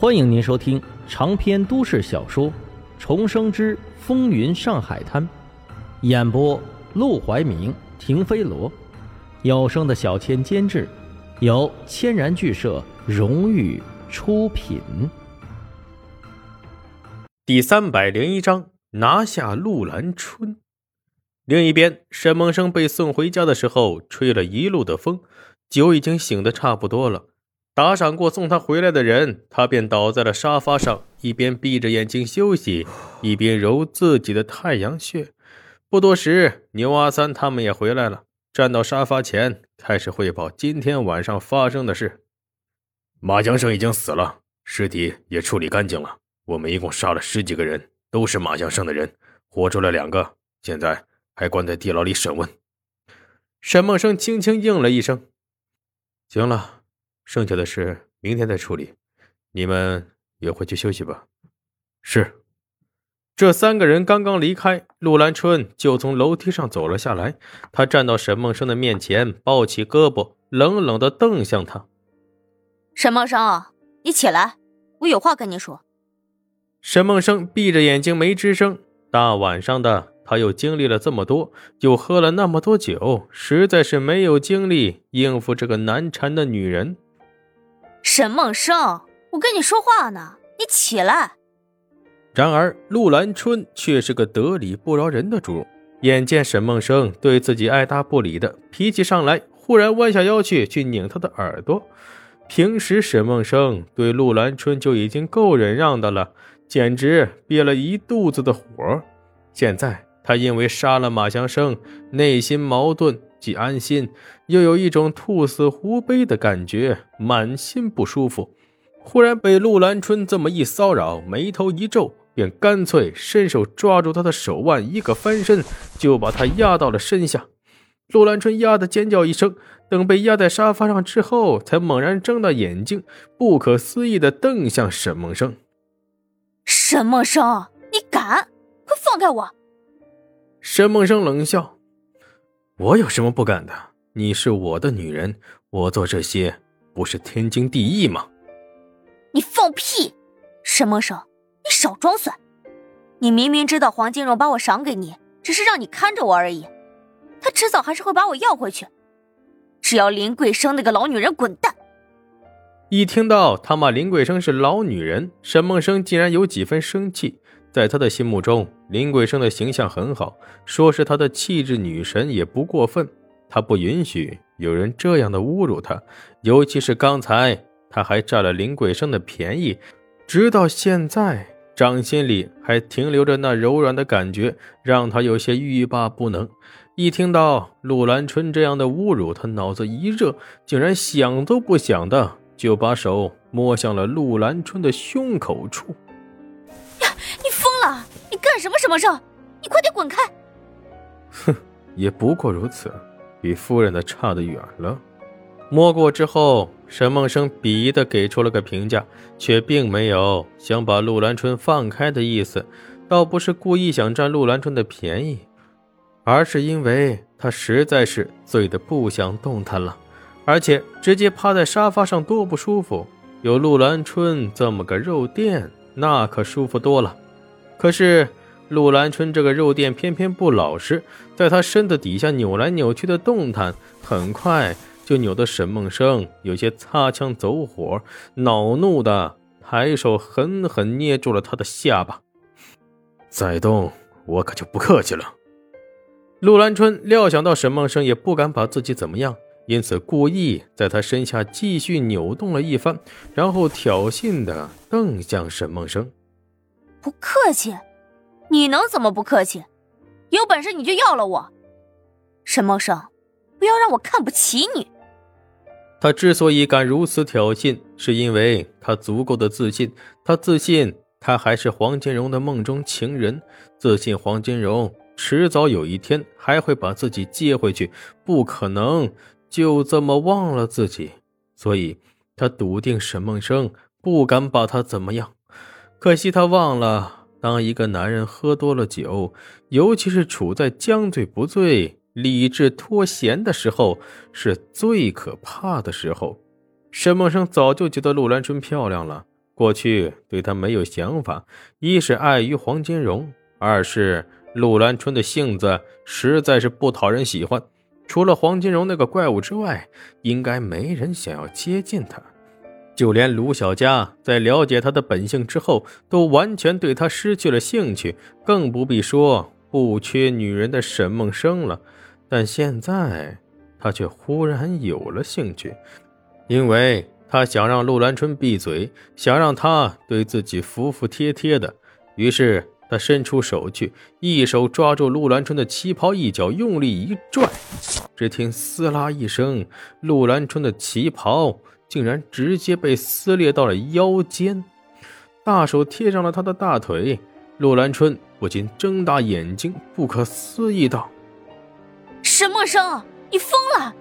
欢迎您收听长篇都市小说《重生之风云上海滩》，演播：陆怀明、停飞罗，有声的小千监制，由千然剧社荣誉出品。第三百零一章，拿下陆兰春。另一边，沈梦生被送回家的时候，吹了一路的风，酒已经醒得差不多了。打赏过送他回来的人，他便倒在了沙发上，一边闭着眼睛休息，一边揉自己的太阳穴。不多时，牛阿三他们也回来了，站到沙发前，开始汇报今天晚上发生的事。马江生已经死了，尸体也处理干净了。我们一共杀了十几个人，都是马江生的人，活出来两个，现在还关在地牢里审问。沈梦生轻轻应了一声：“行了。”剩下的事明天再处理，你们也回去休息吧。是，这三个人刚刚离开，陆兰春就从楼梯上走了下来。他站到沈梦生的面前，抱起胳膊，冷冷的瞪向他：“沈梦生，你起来，我有话跟你说。”沈梦生闭着眼睛没吱声。大晚上的。他又经历了这么多，又喝了那么多酒，实在是没有精力应付这个难缠的女人。沈梦生，我跟你说话呢，你起来。然而陆兰春却是个得理不饶人的主，眼见沈梦生对自己爱答不理的，脾气上来，忽然弯下腰去去拧他的耳朵。平时沈梦生对陆兰春就已经够忍让的了，简直憋了一肚子的火。现在他因为杀了马祥生，内心矛盾。既安心，又有一种兔死狐悲的感觉，满心不舒服。忽然被陆兰春这么一骚扰，眉头一皱，便干脆伸手抓住他的手腕，一个翻身就把他压到了身下。陆兰春压得尖叫一声，等被压在沙发上之后，才猛然睁大眼睛，不可思议地瞪向沈梦生：“沈梦生，你敢？快放开我！”沈梦生冷笑。我有什么不敢的？你是我的女人，我做这些不是天经地义吗？你放屁！沈梦生，你少装蒜！你明明知道黄金荣把我赏给你，只是让你看着我而已，他迟早还是会把我要回去。只要林桂生那个老女人滚蛋！一听到他骂林桂生是老女人，沈梦生竟然有几分生气。在他的心目中，林桂生的形象很好，说是他的气质女神也不过分。他不允许有人这样的侮辱他，尤其是刚才他还占了林桂生的便宜，直到现在，掌心里还停留着那柔软的感觉，让他有些欲罢不能。一听到陆兰春这样的侮辱，他脑子一热，竟然想都不想的就把手摸向了陆兰春的胸口处。什么什么，肉？你快点滚开！哼，也不过如此，比夫人的差得远了。摸过之后，沈梦生鄙夷的给出了个评价，却并没有想把陆兰春放开的意思，倒不是故意想占陆兰春的便宜，而是因为他实在是醉得不想动弹了，而且直接趴在沙发上多不舒服，有陆兰春这么个肉垫，那可舒服多了。可是，陆兰春这个肉垫偏偏不老实，在他身子底下扭来扭去的动弹，很快就扭得沈梦生有些擦枪走火，恼怒的抬手狠狠捏住了他的下巴。再动，我可就不客气了。陆兰春料想到沈梦生也不敢把自己怎么样，因此故意在他身下继续扭动了一番，然后挑衅的瞪向沈梦生。不客气，你能怎么不客气？有本事你就要了我，沈梦生，不要让我看不起你。他之所以敢如此挑衅，是因为他足够的自信。他自信，他还是黄金荣的梦中情人，自信黄金荣迟早有一天还会把自己接回去，不可能就这么忘了自己。所以，他笃定沈梦生不敢把他怎么样。可惜他忘了，当一个男人喝多了酒，尤其是处在将醉不醉、理智脱闲的时候，是最可怕的时候。沈梦生早就觉得陆兰春漂亮了，过去对他没有想法，一是碍于黄金荣，二是陆兰春的性子实在是不讨人喜欢。除了黄金荣那个怪物之外，应该没人想要接近他。就连卢小佳在了解他的本性之后，都完全对他失去了兴趣，更不必说不缺女人的沈梦生了。但现在他却忽然有了兴趣，因为他想让陆兰春闭嘴，想让他对自己服服帖帖的。于是他伸出手去，一手抓住陆兰春的旗袍，一脚用力一拽，只听“撕拉”一声，陆兰春的旗袍。竟然直接被撕裂到了腰间，大手贴上了他的大腿。陆兰春不禁睁大眼睛，不可思议道：“沈默生，你疯了！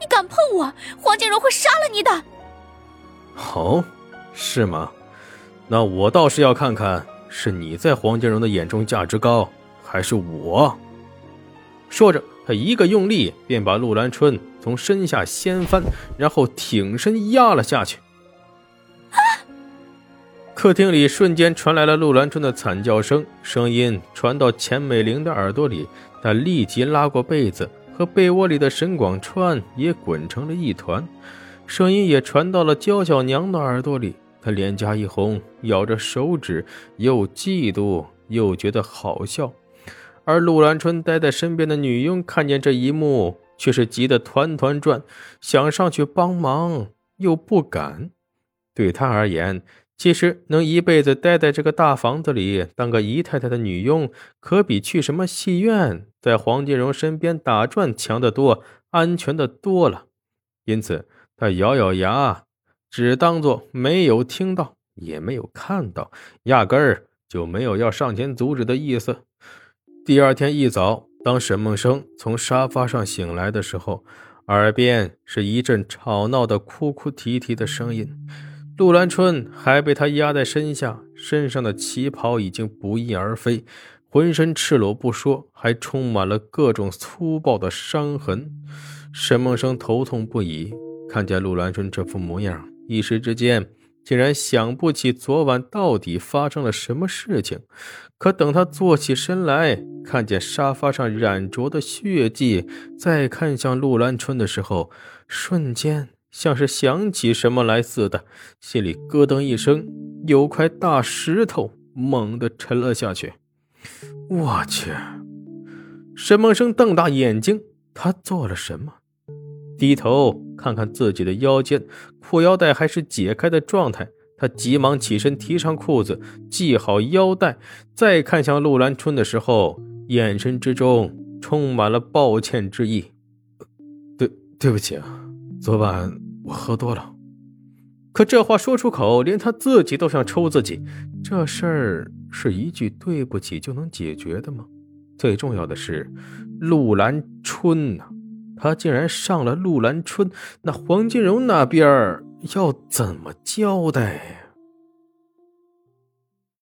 你敢碰我，黄金荣会杀了你的！”“哦，是吗？那我倒是要看看，是你在黄金荣的眼中价值高，还是我？”说着。他一个用力，便把陆兰春从身下掀翻，然后挺身压了下去。客厅里瞬间传来了陆兰春的惨叫声，声音传到钱美玲的耳朵里，她立即拉过被子，和被窝里的沈广川也滚成了一团。声音也传到了娇小娘的耳朵里，她脸颊一红，咬着手指，又嫉妒又觉得好笑。而陆兰春待在身边的女佣看见这一幕，却是急得团团转，想上去帮忙又不敢。对他而言，其实能一辈子待在这个大房子里当个姨太太的女佣，可比去什么戏院在黄金荣身边打转强得多，安全的多了。因此，他咬咬牙，只当做没有听到，也没有看到，压根儿就没有要上前阻止的意思。第二天一早，当沈梦生从沙发上醒来的时候，耳边是一阵吵闹的哭哭啼啼的声音。陆兰春还被他压在身下，身上的旗袍已经不翼而飞，浑身赤裸不说，还充满了各种粗暴的伤痕。沈梦生头痛不已，看见陆兰春这副模样，一时之间。竟然想不起昨晚到底发生了什么事情，可等他坐起身来，看见沙发上染着的血迹，再看向陆兰春的时候，瞬间像是想起什么来似的，心里咯噔一声，有块大石头猛地沉了下去。我去！沈梦生瞪大眼睛，他做了什么？低头看看自己的腰间，裤腰带还是解开的状态。他急忙起身，提上裤子，系好腰带，再看向陆兰春的时候，眼神之中充满了抱歉之意。对，对不起啊，昨晚我喝多了。可这话说出口，连他自己都想抽自己。这事儿是一句对不起就能解决的吗？最重要的是，陆兰春呐。他竟然上了陆兰春，那黄金荣那边要怎么交代？